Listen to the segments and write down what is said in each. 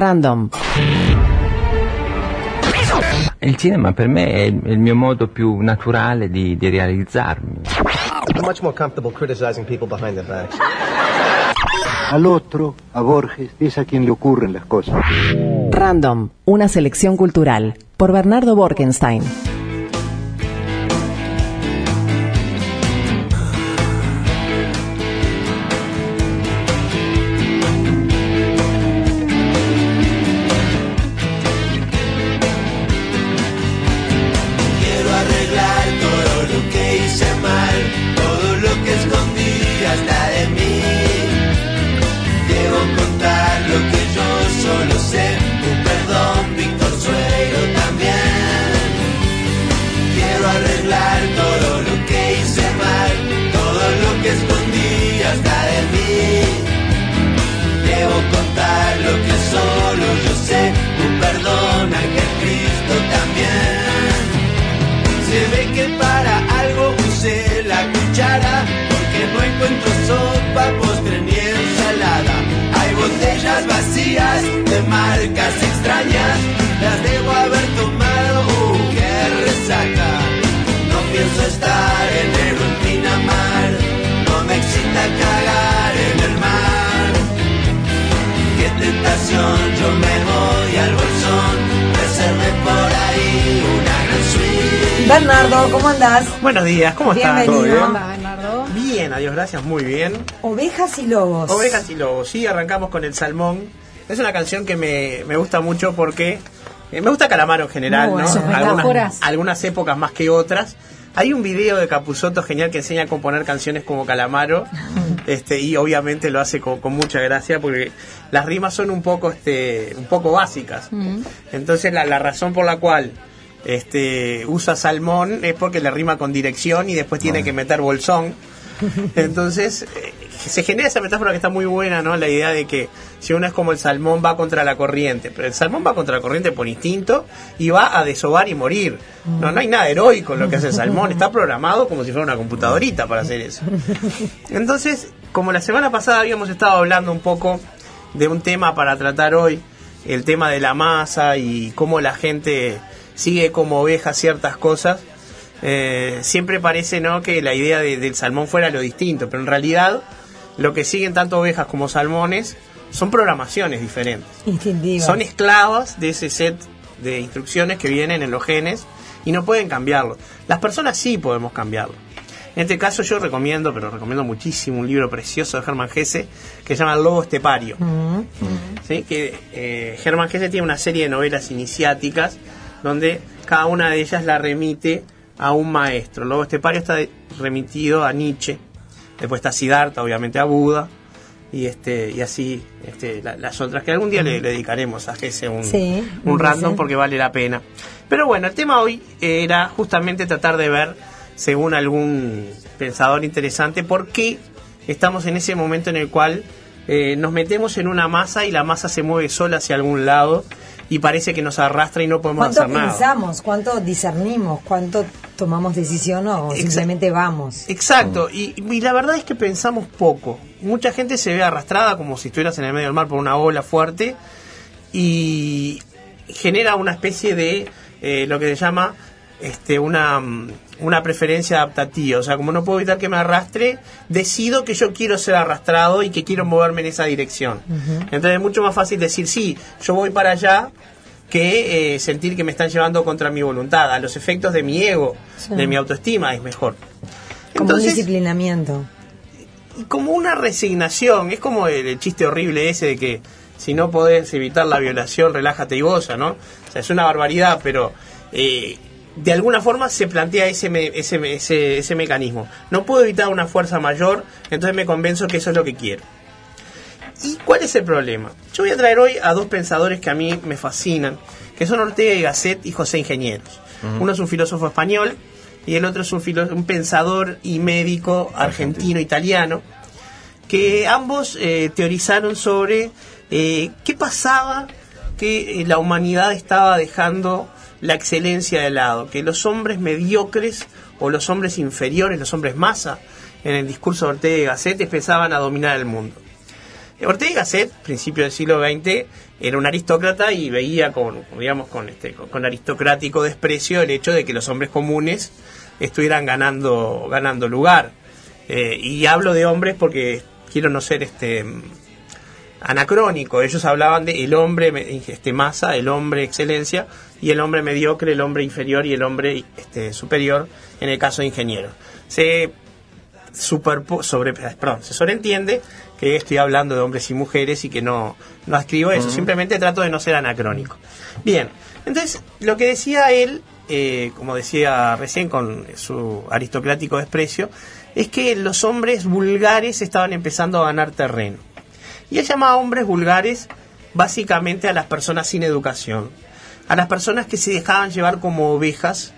Random. Il cinema per me è il mio modo più naturale di, di realizzarmi. I'm much more comfortable criticizing people behind their backs. Al otro, a Borges, es a quien le ocurren las cosas. Random, una selección cultural, por Bernardo Borkenstein. Bernardo, ¿cómo andás? Buenos días, ¿cómo estás? Bienvenido. ¿Todo bien? Bien, adiós, gracias, muy bien. Ovejas y lobos. Ovejas y lobos, sí, arrancamos con el salmón. Es una canción que me, me gusta mucho porque eh, me gusta Calamaro en general, ¿no? Algunas, algunas épocas más que otras. Hay un video de Capuzoto genial que enseña a componer canciones como Calamaro este y obviamente lo hace con, con mucha gracia porque las rimas son un poco este un poco básicas. Entonces la, la razón por la cual este usa salmón es porque le rima con dirección y después tiene que meter bolsón. Entonces eh, se genera esa metáfora que está muy buena, ¿no? La idea de que si uno es como el salmón va contra la corriente, pero el salmón va contra la corriente por instinto y va a desovar y morir. No, no hay nada heroico en lo que hace el salmón, está programado como si fuera una computadorita para hacer eso. Entonces, como la semana pasada habíamos estado hablando un poco de un tema para tratar hoy, el tema de la masa y cómo la gente sigue como oveja ciertas cosas, eh, siempre parece ¿no? que la idea de- del salmón fuera lo distinto, pero en realidad lo que siguen tanto ovejas como salmones son programaciones diferentes. Instintivas. Son esclavas de ese set de instrucciones que vienen en los genes y no pueden cambiarlo. Las personas sí podemos cambiarlo. En este caso yo recomiendo, pero recomiendo muchísimo un libro precioso de Germán Gese que se llama El Lobo Estepario. ¿sí? que eh, Germán Gese tiene una serie de novelas iniciáticas donde cada una de ellas la remite a un maestro. El Lobo Estepario está remitido a Nietzsche, después está Siddhartha, obviamente a Buda, y este y así este, la- las otras que algún día le, le dedicaremos a Gese un, Sí, un random porque vale la pena. Pero bueno, el tema hoy era justamente tratar de ver, según algún pensador interesante, por qué estamos en ese momento en el cual eh, nos metemos en una masa y la masa se mueve sola hacia algún lado y parece que nos arrastra y no podemos ¿Cuánto hacer nada. pensamos? ¿Cuánto discernimos? ¿Cuánto tomamos decisión o simplemente vamos? Exacto, y, y la verdad es que pensamos poco. Mucha gente se ve arrastrada como si estuvieras en el medio del mar por una ola fuerte y genera una especie de eh, lo que se llama este, una, mm, una preferencia adaptativa. O sea, como no puedo evitar que me arrastre, decido que yo quiero ser arrastrado y que quiero moverme en esa dirección. Entonces es mucho más fácil decir, sí, yo voy para allá que eh, sentir que me están llevando contra mi voluntad. A los efectos de mi ego, Sí. de mi autoestima, es mejor. Como un disciplinamiento. y como una resignación, es como el, el chiste horrible ese de que si no podés evitar la violación, relájate y goza, ¿no? O sea, es una barbaridad, pero eh, de alguna forma se plantea ese, me- ese, ese, ese mecanismo. No puedo evitar una fuerza mayor, entonces me convenzo que eso es lo que quiero. ¿Y cuál es el problema? Yo voy a traer hoy a dos pensadores que a mí me fascinan, que son Ortega y Gasset y José Ingenieros. Uno es un filósofo español y el otro es un, filo- un pensador y médico argentino-italiano, que ambos eh, teorizaron sobre eh, qué pasaba que eh, la humanidad estaba dejando la excelencia de lado, que los hombres mediocres o los hombres inferiores, los hombres masa, en el discurso de Ortega y Gasset empezaban a dominar el mundo. Ortega y Gasset, principio del siglo XX, era un aristócrata y veía con, digamos, con, este, con, aristocrático desprecio el hecho de que los hombres comunes estuvieran ganando, ganando lugar. Eh, y hablo de hombres porque quiero no ser este anacrónico. Ellos hablaban de el hombre este, masa, el hombre excelencia, y el hombre mediocre, el hombre inferior y el hombre este, superior, en el caso de ingeniero. Se superpo- sobre, perdón, se sobreentiende que estoy hablando de hombres y mujeres y que no, no escribo eso, simplemente trato de no ser anacrónico. Bien, entonces lo que decía él, eh, como decía recién con su aristocrático desprecio, es que los hombres vulgares estaban empezando a ganar terreno. Y él llamaba hombres vulgares básicamente a las personas sin educación, a las personas que se dejaban llevar como ovejas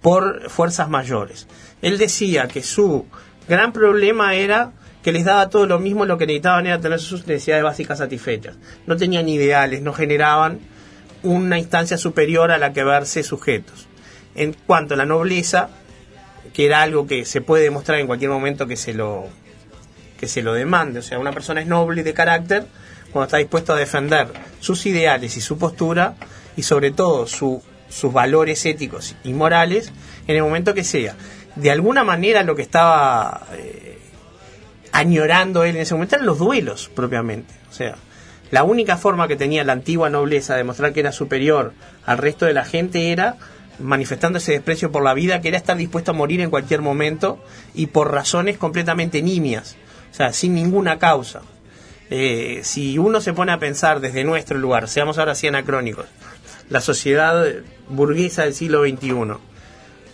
por fuerzas mayores. Él decía que su gran problema era que les daba todo lo mismo, lo que necesitaban era tener sus necesidades básicas satisfechas. No tenían ideales, no generaban una instancia superior a la que verse sujetos. En cuanto a la nobleza, que era algo que se puede demostrar en cualquier momento que se lo que se lo demande, o sea, una persona es noble de carácter cuando está dispuesto a defender sus ideales y su postura y sobre todo su- sus valores éticos y morales en el momento que sea. De alguna manera lo que estaba eh, añorando él en ese momento eran los duelos propiamente. O sea, la única forma que tenía la antigua nobleza de demostrar que era superior al resto de la gente era manifestando ese desprecio por la vida, que era estar dispuesto a morir en cualquier momento y por razones completamente nimias, o sea, sin ninguna causa. Eh, si uno se pone a pensar desde nuestro lugar, seamos ahora así anacrónicos, la sociedad burguesa del siglo XXI,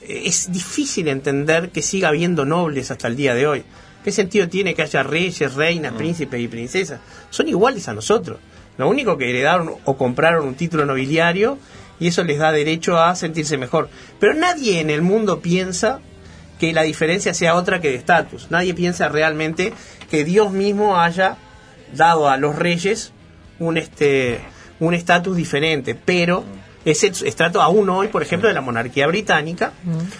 eh, es difícil entender que siga habiendo nobles hasta el día de hoy. ¿Qué sentido tiene que haya reyes, reinas, príncipes y princesas? Son iguales a nosotros. Lo único que heredaron o compraron un título nobiliario y eso les da derecho a sentirse mejor. Pero nadie en el mundo piensa que la diferencia sea otra que de estatus. Nadie piensa realmente que Dios mismo haya dado a los reyes un este un estatus diferente, pero ese estrato aún hoy, por ejemplo, de la monarquía británica,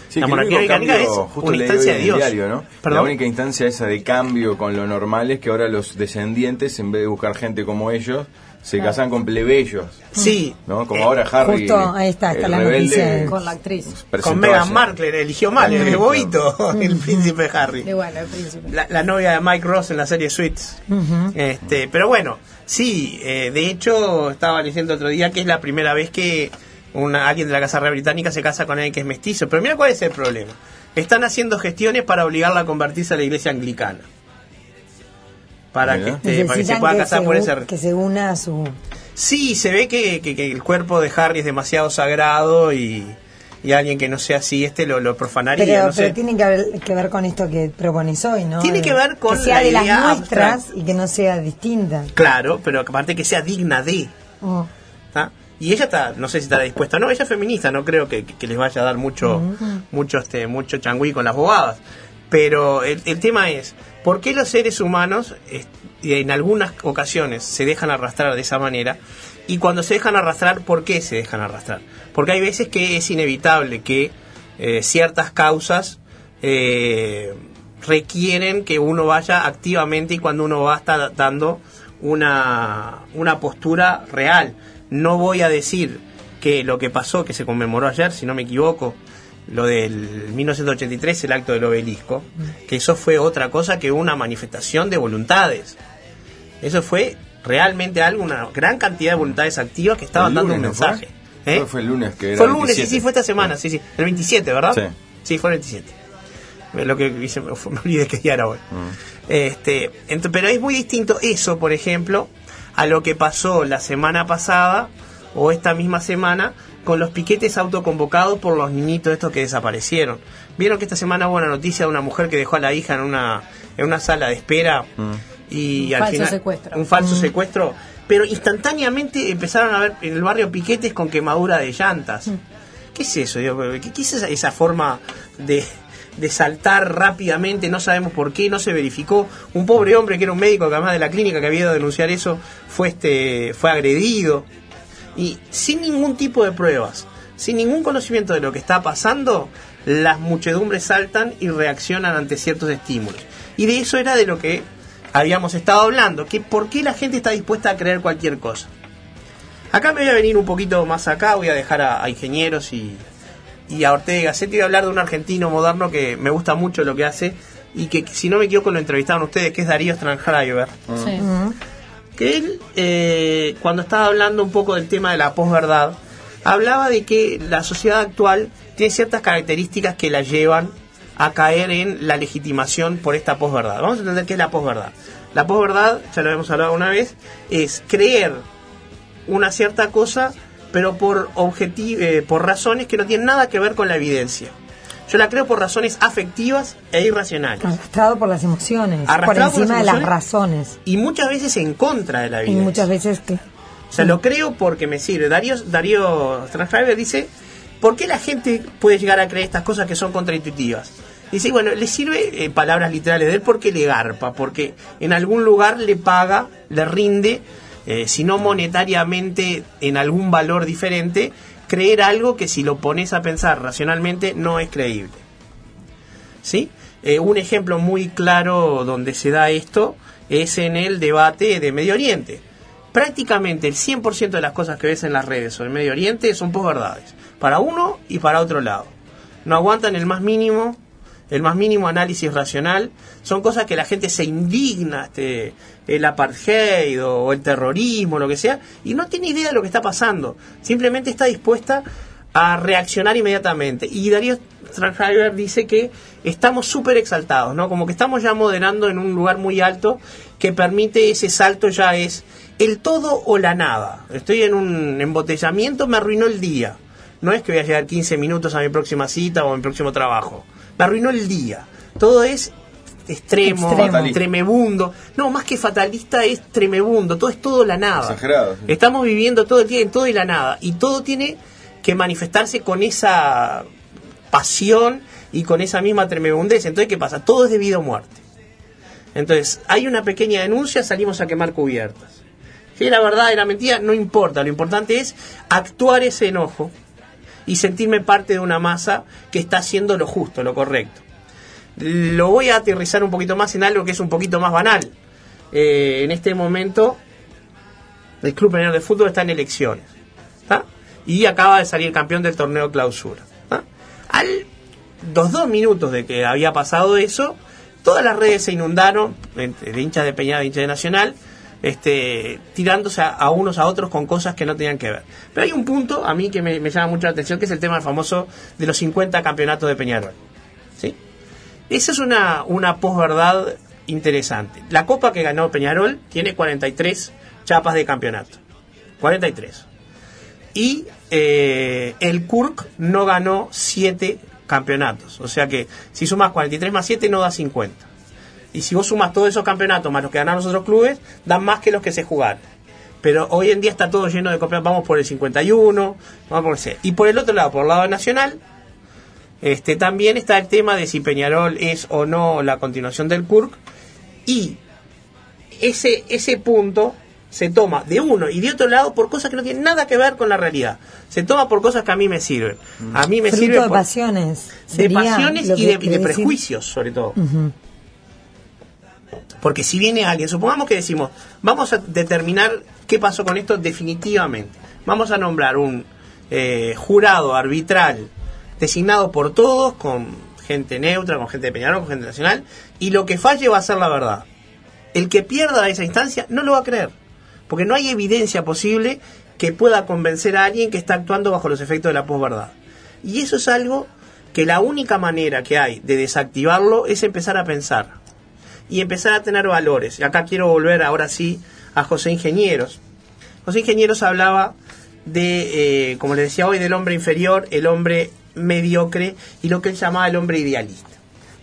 Sí, la monarquía británica cambio, es justo una leí instancia hoy de Dios. diario, ¿no? La única instancia esa de cambio con lo normal es que ahora los descendientes, en vez de buscar gente como ellos, se casan con plebeyos. Sí, ¿no? Como Eh, ahora Harry. justo ahí está, está el la rebelde, noticia. Con la actriz. con Meghan Markle eligió mal, el bobito, el príncipe Harry. Bueno, el príncipe. La, la novia de Mike Ross en la serie Suits. este, pero bueno, sí, eh, de hecho estaba leyendo otro día que es la primera vez que una, alguien de la Casa Real Británica se casa con alguien que es mestizo. Pero mira cuál es el problema. Están haciendo gestiones para obligarla a convertirse a la iglesia anglicana. Para que, este, para que se pueda que casar se, por ese... que se una a su... Sí, se ve que, que- que el cuerpo de Harry es demasiado sagrado y, y alguien que no sea así, este lo, lo profanaría. Pero, no sé. pero tiene que ver, que ver con esto que propones hoy, ¿no? Tiene que ver con que sea la de las idea nuestras y que no sea distinta. Claro, pero aparte que sea digna de. Mm. ¿tá? Y ella está, no sé si estará dispuesta o no, ella es feminista, no creo que, que les vaya a dar mucho, mucho, este, mucho changüí con las bobadas. Pero el, el tema es, ¿por qué los seres humanos eh, en algunas ocasiones se dejan arrastrar de esa manera? Y cuando se dejan arrastrar, ¿por qué se dejan arrastrar? Porque hay veces que es inevitable que eh, ciertas causas eh, requieren que uno vaya activamente y cuando uno va a estar dando una, una postura real. No voy a decir que lo que pasó, que se conmemoró ayer, si no me equivoco, lo del 1983, el acto del obelisco, que eso fue otra cosa que una manifestación de voluntades. Eso fue realmente algo, una gran cantidad de voluntades activas que estaban dando un ¿no fue? mensaje. ¿Eh? Fue el lunes que era Fue el lunes, sí, 27. sí, fue esta semana, sí, sí. El 27, ¿verdad? Sí. Sí, fue el 27. Eh, Lo que hice, me me olvidé que día era hoy. Este, ent- pero es muy distinto eso, por ejemplo, a lo que pasó la semana pasada o esta misma semana con los piquetes autoconvocados por los niñitos estos que desaparecieron. Vieron que esta semana hubo una noticia de una mujer que dejó a la hija en una en una sala de espera y Un al falso final secuestro. un falso secuestro, pero instantáneamente empezaron a ver en el barrio piquetes con quemadura de llantas. ¿Qué es eso? Digo, ¿Qué, qué es esa, esa forma de, de saltar rápidamente? No sabemos por qué, no se verificó. Un pobre hombre que era un médico que además de la clínica que había ido a denunciar eso fue, este, fue agredido. Y sin ningún tipo de pruebas, sin ningún conocimiento de lo que está pasando, las muchedumbres saltan y reaccionan ante ciertos estímulos. Y de eso era de lo que habíamos estado hablando, que por qué la gente está dispuesta a creer cualquier cosa. Acá me voy a venir un poquito más acá, voy a dejar a, a ingenieros y, y a Ortega Gassetti, voy a hablar de un argentino moderno que me gusta mucho lo que hace y que si no me equivoco lo entrevistaron ustedes, que es Darío Stranheimer. Sí. Que él, eh, cuando estaba hablando un poco del tema de la posverdad, hablaba de que la sociedad actual tiene ciertas características que la llevan a caer en la legitimación por esta posverdad. Vamos a entender qué es la posverdad. La posverdad, ya lo hemos hablado una vez, es creer una cierta cosa, pero por, eh, por razones que no tienen nada que ver con la evidencia. Yo la creo por razones afectivas e irracionales. Arrastrado por las emociones, Arrastrado por encima las de las razones. Y muchas veces en contra de la Y evidencia. muchas veces que... O sea, lo creo porque me sirve. Darío, Darío Strasberger dice, ¿por qué la gente puede llegar a creer estas cosas que son contraintuitivas? Dice, bueno, le sirve, eh, palabras literales de él, porque le garpa, porque en algún lugar le paga, le rinde, eh, si no monetariamente, en algún valor diferente, creer algo que si lo pones a pensar racionalmente no es creíble. ¿Sí? Eh, un ejemplo muy claro donde se da esto es en el debate de Medio Oriente. Prácticamente el 100% de las cosas que ves en las redes sobre Medio Oriente son posverdades, para uno y para otro lado. No aguantan el más mínimo, el más mínimo análisis racional. Son cosas que la gente se indigna, este, el apartheid o, el terrorismo, lo que sea, y no tiene idea de lo que está pasando. Simplemente está dispuesta a reaccionar inmediatamente. Y Darío Strasberger dice que estamos súper exaltados, ¿no? Como que estamos ya moderando en un lugar muy alto que permite ese salto ya es el todo o la nada. Estoy en un embotellamiento, me arruinó el día. No es que voy a llegar 15 minutos a mi próxima cita o a mi próximo trabajo. Me arruinó el día. Todo es extremo, Extremo. tremebundo. No, más que fatalista es tremebundo. Todo es todo la nada. Exagerado, sí. Estamos viviendo todo el día en todo y la nada. Y todo tiene que manifestarse con esa pasión y con esa misma tremebundez. Entonces, ¿qué pasa? Todo es de vida o muerte. Entonces, hay una pequeña denuncia, salimos a quemar cubiertas. Si era verdad, era mentira, no importa. Lo importante es actuar ese enojo y sentirme parte de una masa que está haciendo lo justo, lo correcto. Lo voy a aterrizar un poquito más en algo que es un poquito más banal. Eh, en este momento, el Club Peñarol de Fútbol está en elecciones. Y acaba de salir campeón del torneo clausura. Al los dos minutos de que había pasado eso, todas las redes se inundaron, de hinchas de Peñarol, de hinchas de Nacional, este, tirándose a, a unos a otros con cosas que no tenían que ver. Pero hay un punto a mí que me, me llama mucho la atención, que es el tema famoso de los 50 campeonatos de Peñarol. ¿Sí? Esa es una, una posverdad interesante. La copa que ganó Peñarol tiene 43 chapas de campeonato. 43. Y eh, el Kurk no ganó 7 campeonatos. O sea que si sumas 43 más 7 no da 50. Y si vos sumas todos esos campeonatos más los que ganaron los otros clubes, dan más que los que se jugaron. Pero hoy en día está todo lleno de campeonatos. Vamos por el 51, vamos por el. Y por el otro lado, por el lado nacional, este, también está el tema de si Peñarol es o no la continuación del Kurk. Y ese, ese punto se toma de uno y de otro lado por cosas que no tienen nada que ver con la realidad. Se toma por cosas que a mí me sirven. A mí me Fruto sirve de pasiones. de pasiones y de, y prejuicios, sobre todo. Porque si viene alguien, supongamos que decimos, vamos a determinar qué pasó con esto definitivamente. Vamos a nombrar un eh, jurado arbitral designado por todos, con gente neutra, con gente de Peñarol, con gente nacional, y lo que falle va a ser la verdad. El que pierda esa instancia no lo va a creer, porque no hay evidencia posible que pueda convencer a alguien que está actuando bajo los efectos de la posverdad. Y eso es algo que la única manera que hay de desactivarlo es empezar a pensar y empezar a tener valores. Y acá quiero volver ahora sí a José Ingenieros. José Ingenieros hablaba de, eh, como le decía hoy, del hombre inferior, el hombre mediocre y lo que él llamaba el hombre idealista.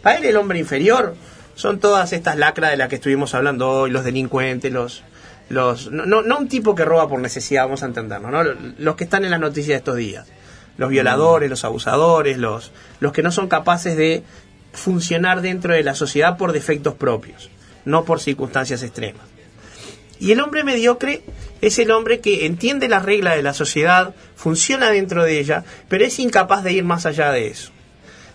Para él el hombre inferior son todas estas lacras de las que estuvimos hablando hoy, los delincuentes, los... los no, no, un tipo que roba por necesidad, vamos a entendernos, ¿no? los que están en las noticias de estos días. Los violadores, los abusadores, los, los que no son capaces de funcionar dentro de la sociedad por defectos propios, no por circunstancias extremas. Y el hombre mediocre es el hombre que entiende las reglas de la sociedad, funciona dentro de ella, pero es incapaz de ir más allá de eso.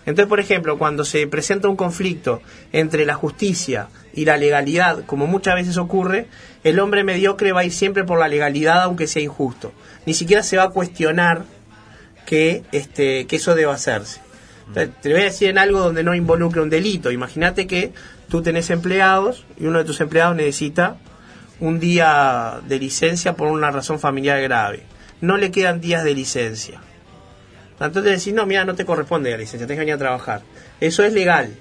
Entonces, por ejemplo, cuando se presenta un conflicto entre la justicia y la legalidad, como muchas veces ocurre, el hombre mediocre va a ir siempre por la legalidad aunque sea injusto. Ni siquiera se va a cuestionar que, este, que eso deba hacerse. Entonces, te voy a decir en algo donde no involucre un delito. Imagínate que tú tenés empleados y uno de tus empleados necesita un día de licencia por una razón familiar grave. No le quedan días de licencia. Entonces decís, no, mira, no te corresponde la licencia, tenés que venir a trabajar. Eso es legal,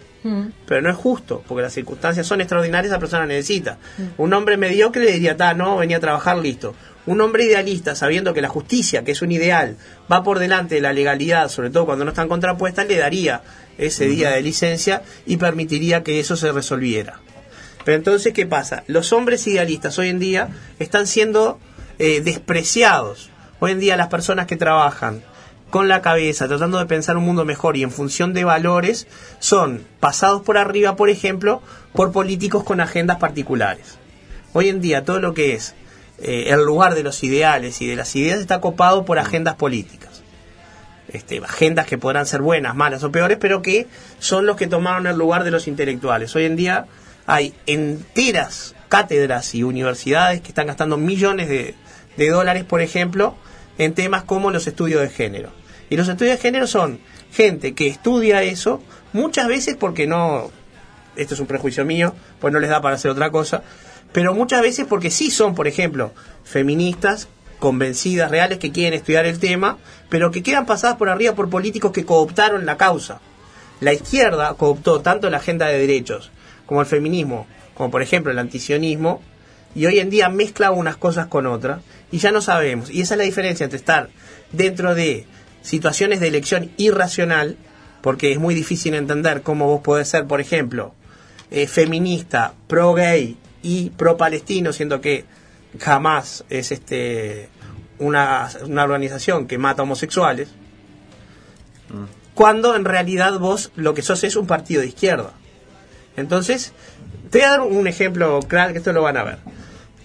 pero no es justo, porque las circunstancias son extraordinarias, esa persona necesita. Un hombre mediocre le diría, ta, no, venía a trabajar, listo. Un hombre idealista, sabiendo que la justicia, que es un ideal, va por delante de la legalidad, sobre todo cuando no están contrapuestas, le daría ese día de licencia y permitiría que eso se resolviera. Pero entonces, ¿qué pasa? Los hombres idealistas hoy en día están siendo eh, despreciados. Hoy en día las personas que trabajan con la cabeza, tratando de pensar un mundo mejor y en función de valores, son pasados por arriba, por ejemplo, por políticos con agendas particulares. Hoy en día todo lo que es eh, el lugar de los ideales y de las ideas está copado por agendas políticas. Este, agendas que podrán ser buenas, malas o peores, pero que son los que tomaron el lugar de los intelectuales. Hoy en día hay enteras cátedras y universidades que están gastando millones de, dólares, por ejemplo, en temas como los estudios de género. Y los estudios de género son gente que estudia eso, muchas veces porque no, esto es un prejuicio mío, pues no les da para hacer otra cosa, pero muchas veces porque sí son, por ejemplo, feministas convencidas, reales, que quieren estudiar el tema, pero que quedan pasadas por arriba por políticos que cooptaron la causa. La izquierda cooptó tanto la agenda de derechos como el feminismo, como por ejemplo el antisionismo, y hoy en día mezcla unas cosas con otras, y ya no sabemos. Y esa es la diferencia entre estar dentro de situaciones de elección irracional, porque es muy difícil entender cómo vos podés ser, por ejemplo, eh, feminista, pro gay y pro palestino, siendo que jamás es este una, una organización que mata homosexuales, cuando en realidad vos lo que sos es un partido de izquierda. Entonces, te voy a dar un ejemplo claro, que esto lo van a ver.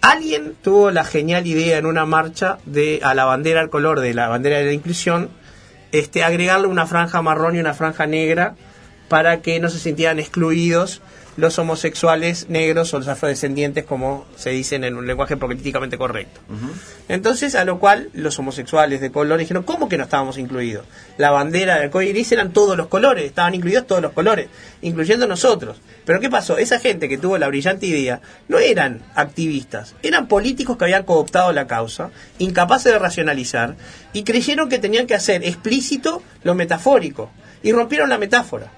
Alguien tuvo la genial idea en una marcha de a la bandera, al color de la bandera de la inclusión, este, agregarle una franja marrón y una franja negra para que no se sintieran excluidos los homosexuales negros o los afrodescendientes, como se dicen en un lenguaje políticamente correcto. Entonces, a lo cual los homosexuales de color dijeron, ¿cómo que no estábamos incluidos? La bandera del arco iris eran todos los colores, estaban incluidos todos los colores, incluyendo nosotros. Pero ¿qué pasó? Esa gente que tuvo la brillante idea no eran activistas, eran políticos que habían cooptado la causa, incapaces de racionalizar, y creyeron que tenían que hacer explícito lo metafórico, y rompieron la metáfora.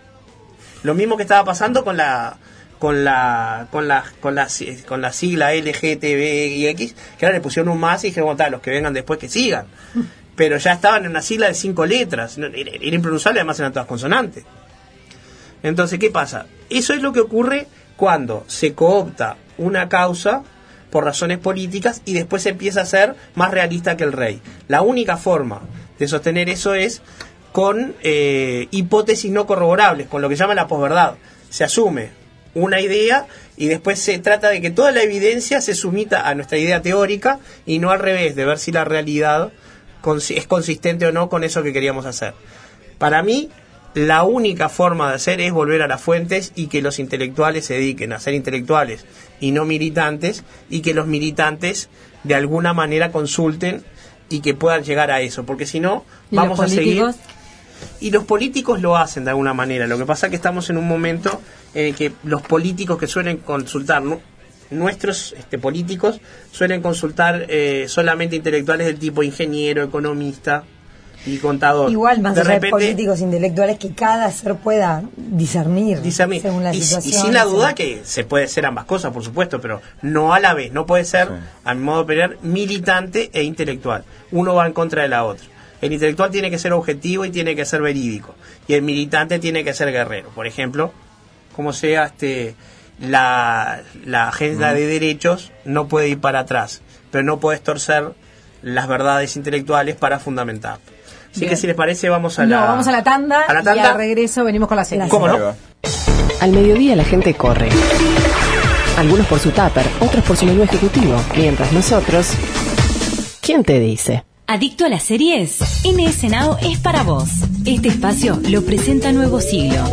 Lo mismo que estaba pasando con la con la con la con la con la sigla LGTBIX, que ahora le pusieron un más y dijeron, bueno, los que vengan después que sigan. Pero ya estaban en una sigla de cinco letras, era impronunciable, además eran todas consonantes. Entonces, ¿qué pasa? Eso es lo que ocurre cuando se coopta una causa por razones políticas y después se empieza a ser más realista que el rey. La única forma de sostener eso es con eh, hipótesis no corroborables, con lo que llama la posverdad. Se asume una idea y después se trata de que toda la evidencia se sumita a nuestra idea teórica y no al revés, de ver si la realidad es consistente o no con eso que queríamos hacer. Para mí, la única forma de hacer es volver a las fuentes y que los intelectuales se dediquen a ser intelectuales y no militantes y que los militantes de alguna manera consulten y que puedan llegar a eso, porque si no, ¿Y los vamos a seguir? Y los políticos lo hacen de alguna manera. Lo que pasa es que estamos en un momento en el que los políticos que suelen consultar, nu- nuestros este, políticos suelen consultar eh, solamente intelectuales del tipo ingeniero, economista y contador. Igual, más de repente, políticos intelectuales, que cada ser pueda discernir, discernir. según la y, y situación. sin la duda que se puede ser ambas cosas, por supuesto, pero no a la vez. No puede ser, Sí. a mi modo de operar, militante e intelectual. Uno va en contra de la otra. El intelectual tiene que ser objetivo y tiene que ser verídico. Y el militante tiene que ser guerrero. Por ejemplo, como sea este la, la agenda de derechos no puede ir para atrás, pero no puedes torcer las verdades intelectuales para fundamentar. Así Bien. que si les parece vamos a no, la vamos a la tanda, a la y al regreso venimos con la serie. ¿Cómo no? Al mediodía la gente corre. Algunos por su tupper, otros por su menú ejecutivo, mientras nosotros... ¿Quién te dice? ¿Adicto a las series? NS Now es para vos. Este espacio lo presenta Nuevo Siglo.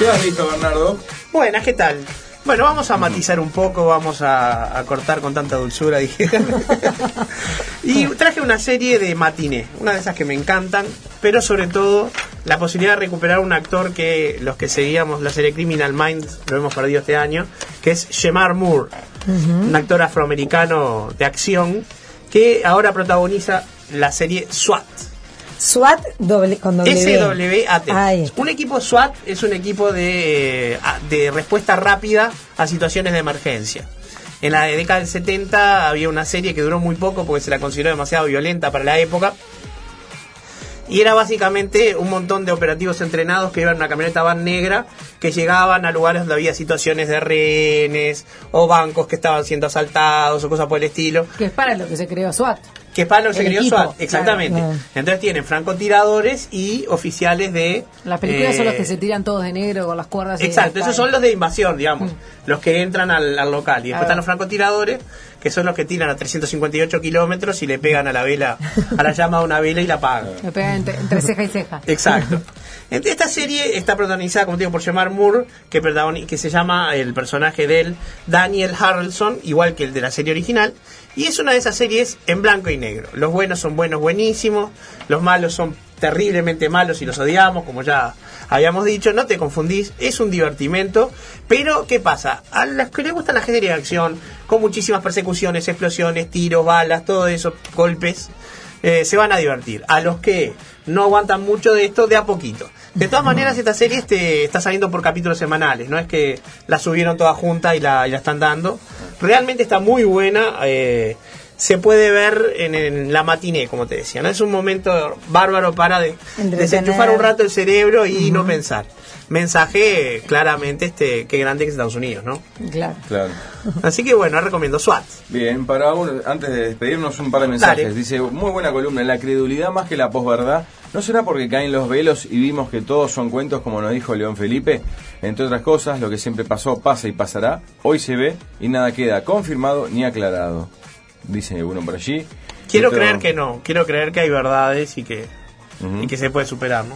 ¿Qué has visto, Bernardo? Buenas, ¿qué tal? Bueno, vamos a matizar un poco, vamos a, a cortar con tanta dulzura, dije. y traje una serie de matiné, una de esas que me encantan, pero sobre todo la posibilidad de recuperar un actor que los que seguíamos la serie Criminal Minds lo hemos perdido este año, que es Shemar Moore, un actor afroamericano de acción que ahora protagoniza la serie SWAT. SWAT doble, con W. SWAT. Un equipo SWAT es un equipo de, eh, a- de respuesta rápida a situaciones de emergencia. En la década del 70 había una serie que duró muy poco porque se la consideró demasiado violenta para la época. Y era básicamente un montón de operativos entrenados que iban en una camioneta van negra que llegaban a lugares donde había situaciones de rehenes o bancos que estaban siendo asaltados o cosas por el estilo. Que es para lo que se creó SWAT. Que es para lo que se El creó equipo, SWAT, exactamente. claro. Entonces tienen francotiradores y oficiales de... Las películas son eh, los que se tiran todos de negro con las cuerdas. Exacto, esos son los de invasión, Mm. digamos, los que entran al, al local. Y después están los francotiradores, que son los que tiran a 358 kilómetros y le pegan a la vela, a la llama de una vela y la apagan. Me pegan entre, entre ceja y ceja. Exacto. Esta serie está protagonizada, como digo, por Shemar Moore, que, que se llama el personaje de él, Daniel Harrelson, igual que el de la serie original. Y es una de esas series en blanco y negro. Los buenos son buenos, buenísimos. Los malos son terriblemente malos y los odiamos, como ya habíamos dicho. No te confundís, es un divertimento. Pero, ¿qué pasa? A los que les gustan las series de acción, con muchísimas persecuciones, explosiones, tiros, balas, todo eso, golpes, eh, se van a divertir. A los que no aguantan mucho de esto, de a poquito. De todas maneras, esta serie este, está saliendo por capítulos semanales, no es que la subieron toda junta y la, y la están dando. Realmente está muy buena, eh, se puede ver en, en la matiné, como te decía. ¿no? Es un momento bárbaro para de, desenchufar un rato el cerebro y no pensar. Mensaje claramente este qué grande que es Estados Unidos, ¿no? Claro. Claro. Así que bueno, recomiendo SWAT. Bien, para uno, antes de despedirnos, un par de mensajes. Dale. Dice, muy buena columna, la credulidad más que la posverdad. ¿No será porque caen los velos y vimos que todos son cuentos como nos dijo León Felipe? Entre otras cosas, lo que siempre pasó, pasa y pasará. Hoy se ve y nada queda confirmado ni aclarado. Dice uno por allí. Quiero creer que no, quiero creer que hay verdades y que, y que se puede superar, ¿no?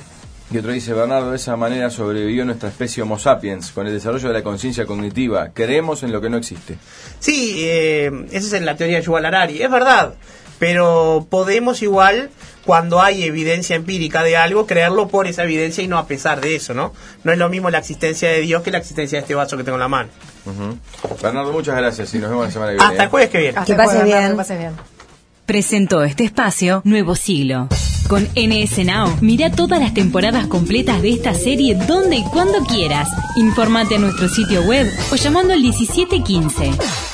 Y otro dice, Bernardo, de esa manera sobrevivió nuestra especie Homo sapiens, con el desarrollo de la conciencia cognitiva. Creemos en lo que no existe. Sí, eh, esa es la teoría de Yuval Harari, es verdad, pero podemos igual, cuando hay evidencia empírica de algo, creerlo por esa evidencia y no a pesar de eso, ¿no? No es lo mismo la existencia de Dios que la existencia de este vaso que tengo en la mano. Bernardo, muchas gracias y nos vemos la semana que viene. Hasta el jueves que viene. Hasta Que después, pase Bernardo, bien. Que pase bien. Presentó este espacio Nuevo Siglo. Con NS Now, mira todas las temporadas completas de esta serie donde y cuando quieras. Informate a nuestro sitio web o llamando al 1715.